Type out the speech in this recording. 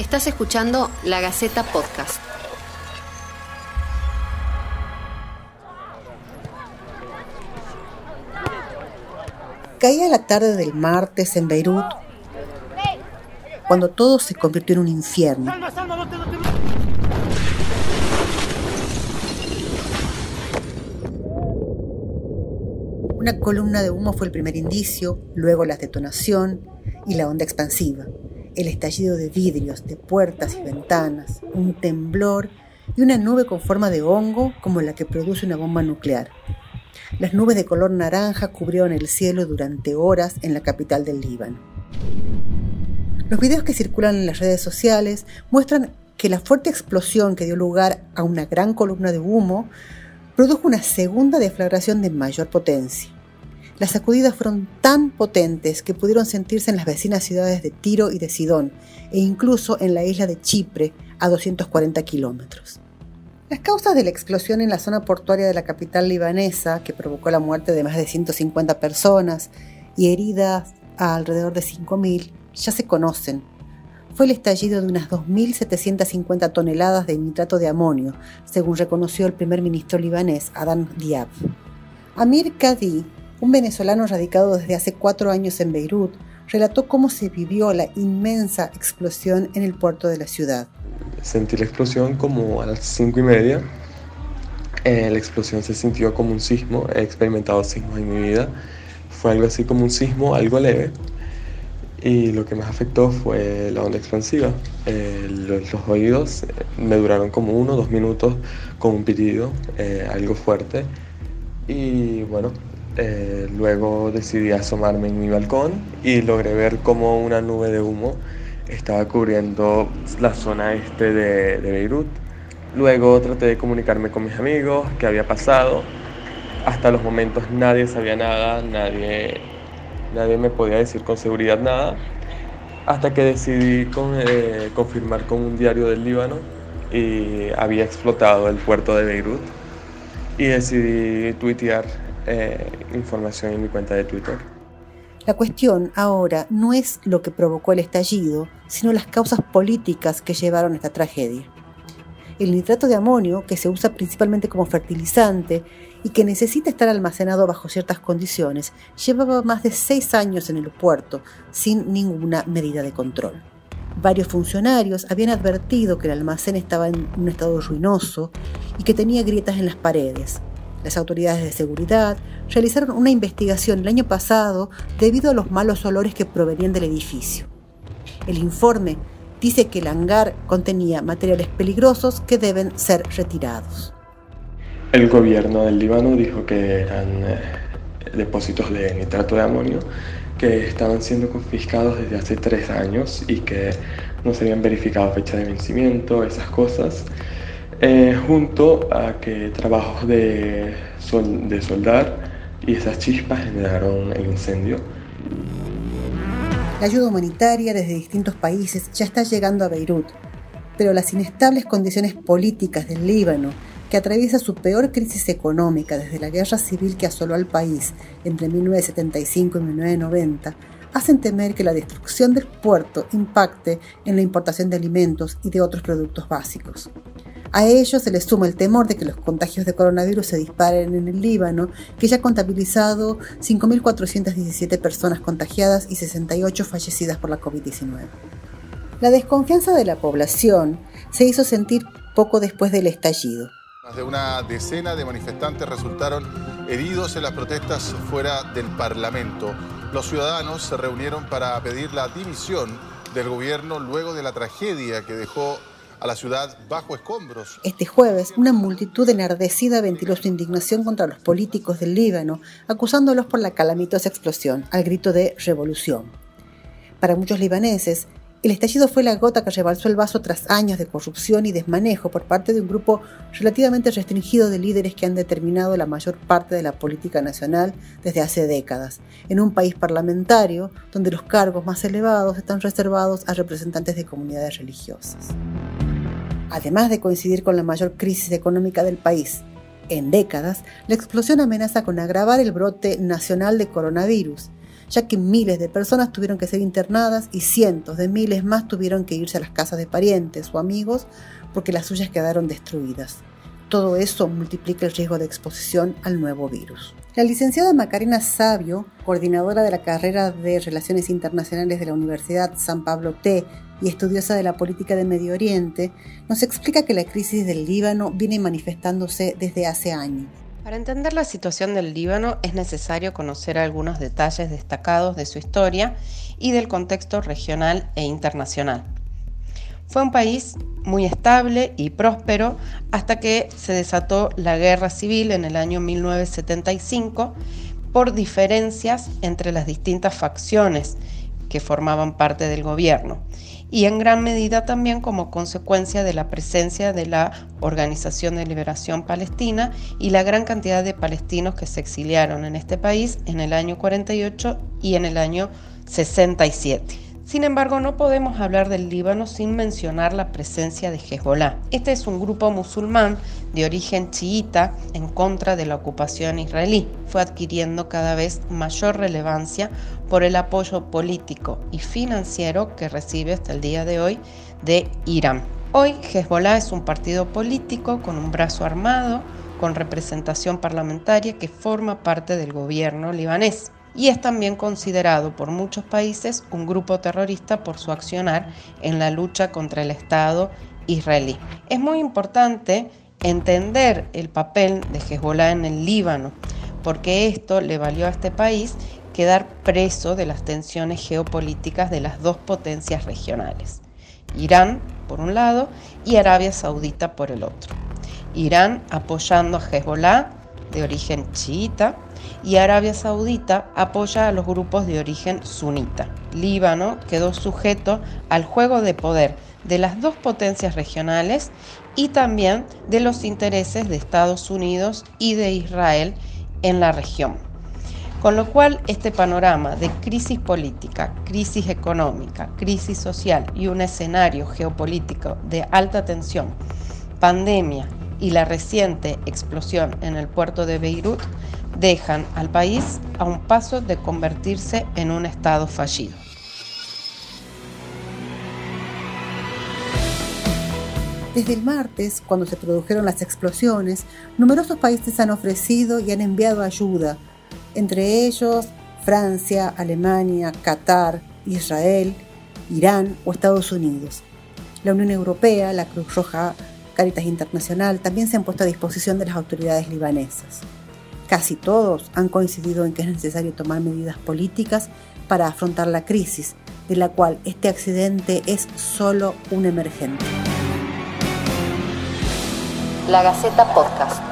Estás escuchando La Gaceta Podcast. Caía la tarde del martes en Beirut, cuando todo se convirtió en un infierno. Una columna de humo fue el primer indicio, luego la detonación y la onda expansiva, el estallido de vidrios, de puertas y ventanas, un temblor y una nube con forma de hongo como la que produce una bomba nuclear. Las nubes de color naranja cubrieron el cielo durante horas en la capital del Líbano. Los videos que circulan en las redes sociales muestran que la fuerte explosión que dio lugar a una gran columna de humo produjo una segunda deflagración de mayor potencia. Las sacudidas fueron tan potentes que pudieron sentirse en las vecinas ciudades de Tiro y de Sidón, e incluso en la isla de Chipre, a 240 kilómetros. Las causas de la explosión en la zona portuaria de la capital libanesa, que provocó la muerte de más de 150 personas y heridas a alrededor de 5.000, ya se conocen fue el estallido de unas 2.750 toneladas de nitrato de amonio, según reconoció el primer ministro libanés Adam Diab. Amir Kadi, un venezolano radicado desde hace cuatro años en Beirut, relató cómo se vivió la inmensa explosión en el puerto de la ciudad. Sentí la explosión como a las cinco y media. Eh, la explosión se sintió como un sismo. He experimentado sismos en mi vida. Fue algo así como un sismo, algo leve, y lo que más afectó fue la onda expansiva. Eh, los, oídos eh, me duraron como uno o dos minutos con un pitido, eh, algo fuerte. Y bueno, luego decidí asomarme en mi balcón y logré ver como una nube de humo estaba cubriendo la zona este de, de Beirut. Luego traté de comunicarme con mis amigos, qué había pasado. Hasta los momentos nadie sabía nada, nadie nadie me podía decir con seguridad nada, hasta que decidí eh, confirmar con un diario del Líbano y había explotado el puerto de Beirut y decidí tuitear eh, información en mi cuenta de Twitter. La cuestión ahora no es lo que provocó el estallido, sino las causas políticas que llevaron a esta tragedia. El nitrato de amonio, que se usa principalmente como fertilizante y que necesita estar almacenado bajo ciertas condiciones, llevaba más de seis años en el puerto sin ninguna medida de control. Varios funcionarios habían advertido que el almacén estaba en un estado ruinoso y que tenía grietas en las paredes. Las autoridades de seguridad realizaron una investigación el año pasado debido a los malos olores que provenían del edificio. El informe dice que el hangar contenía materiales peligrosos que deben ser retirados. El gobierno del Líbano dijo que eran eh, depósitos de nitrato de amonio que estaban siendo confiscados desde hace tres años y que no se habían verificado fecha de vencimiento, esas cosas, eh, junto a que trabajos de, de soldar y esas chispas generaron el incendio. La ayuda humanitaria desde distintos países ya está llegando a Beirut, pero las inestables condiciones políticas del Líbano, que atraviesa su peor crisis económica desde la guerra civil que asoló al país entre 1975 y 1990, hacen temer que la destrucción del puerto impacte en la importación de alimentos y de otros productos básicos. A ello se le suma el temor de que los contagios de coronavirus se disparen en el Líbano, que ya ha contabilizado 5.417 personas contagiadas y 68 fallecidas por la COVID-19. La desconfianza de la población se hizo sentir poco después del estallido. Más de una decena de manifestantes resultaron heridos en las protestas fuera del Parlamento. Los ciudadanos se reunieron para pedir la dimisión del gobierno luego de la tragedia que dejó a la ciudad bajo escombros. Este jueves, una multitud enardecida ventiló su indignación contra los políticos del Líbano, acusándolos por la calamitosa explosión, al grito de revolución. Para muchos libaneses, el estallido fue la gota que rebalsó el vaso tras años de corrupción y desmanejo por parte de un grupo relativamente restringido de líderes que han determinado la mayor parte de la política nacional desde hace décadas, en un país parlamentario donde los cargos más elevados están reservados a representantes de comunidades religiosas además de coincidir con la mayor crisis económica del país en décadas, la explosión amenaza con agravar el brote nacional de coronavirus, ya que miles de personas tuvieron que ser internadas y cientos de miles más tuvieron que irse a las casas de parientes o amigos porque las suyas quedaron destruidas. Todo eso multiplica el riesgo de exposición al nuevo virus. La licenciada Macarena Sabio, coordinadora de la carrera de Relaciones Internacionales de la Universidad San Pablo T y estudiosa de la política de Medio Oriente, nos explica que la crisis del Líbano viene manifestándose desde hace años. Para entender la situación del Líbano es necesario conocer algunos detalles destacados de su historia y del contexto regional e internacional. Fue un país muy estable y próspero hasta que se desató la guerra civil en el año 1975 por diferencias entre las distintas facciones que formaban parte del gobierno y en gran medida también como consecuencia de la presencia de la Organización de Liberación Palestina y la gran cantidad de palestinos que se exiliaron en este país en el año 48 y en el año 67. Sin embargo, no podemos hablar del Líbano sin mencionar la presencia de Hezbollah. Este es un grupo musulmán de origen chiita en contra de la ocupación israelí. Fue adquiriendo cada vez mayor relevancia por el apoyo político y financiero que recibe hasta el día de hoy de Irán. Hoy Hezbollah es un partido político con un brazo armado, con representación parlamentaria que forma parte del gobierno libanés y es también considerado por muchos países un grupo terrorista por su accionar en la lucha contra el Estado israelí. Es muy importante entender el papel de Hezbollah en el Líbano, porque esto le valió a este país quedar preso de las tensiones geopolíticas de las dos potencias regionales, Irán por un lado y Arabia Saudita por el otro. Irán apoyando a Hezbollah de origen chiita y Arabia Saudita apoya a los grupos de origen sunita. Líbano quedó sujeto al juego de poder de las dos potencias regionales y también de los intereses de Estados Unidos y de Israel en la región. Con lo cual, este panorama de crisis política, crisis económica, crisis social y un escenario geopolítico de alta tensión, pandemia y la reciente explosión en el puerto de Beirut dejan al país a un paso de convertirse en un Estado fallido. Desde el martes, cuando se produjeron las explosiones, numerosos países han ofrecido y han enviado ayuda, entre ellos Francia, Alemania, Qatar, Israel, Irán o Estados Unidos. La Unión Europea, la Cruz Roja, Caritas Internacional también se han puesto a disposición de las autoridades libanesas. Casi todos han coincidido en que es necesario tomar medidas políticas para afrontar la crisis, de la cual este accidente es solo un emergente. La Gaceta Podcast.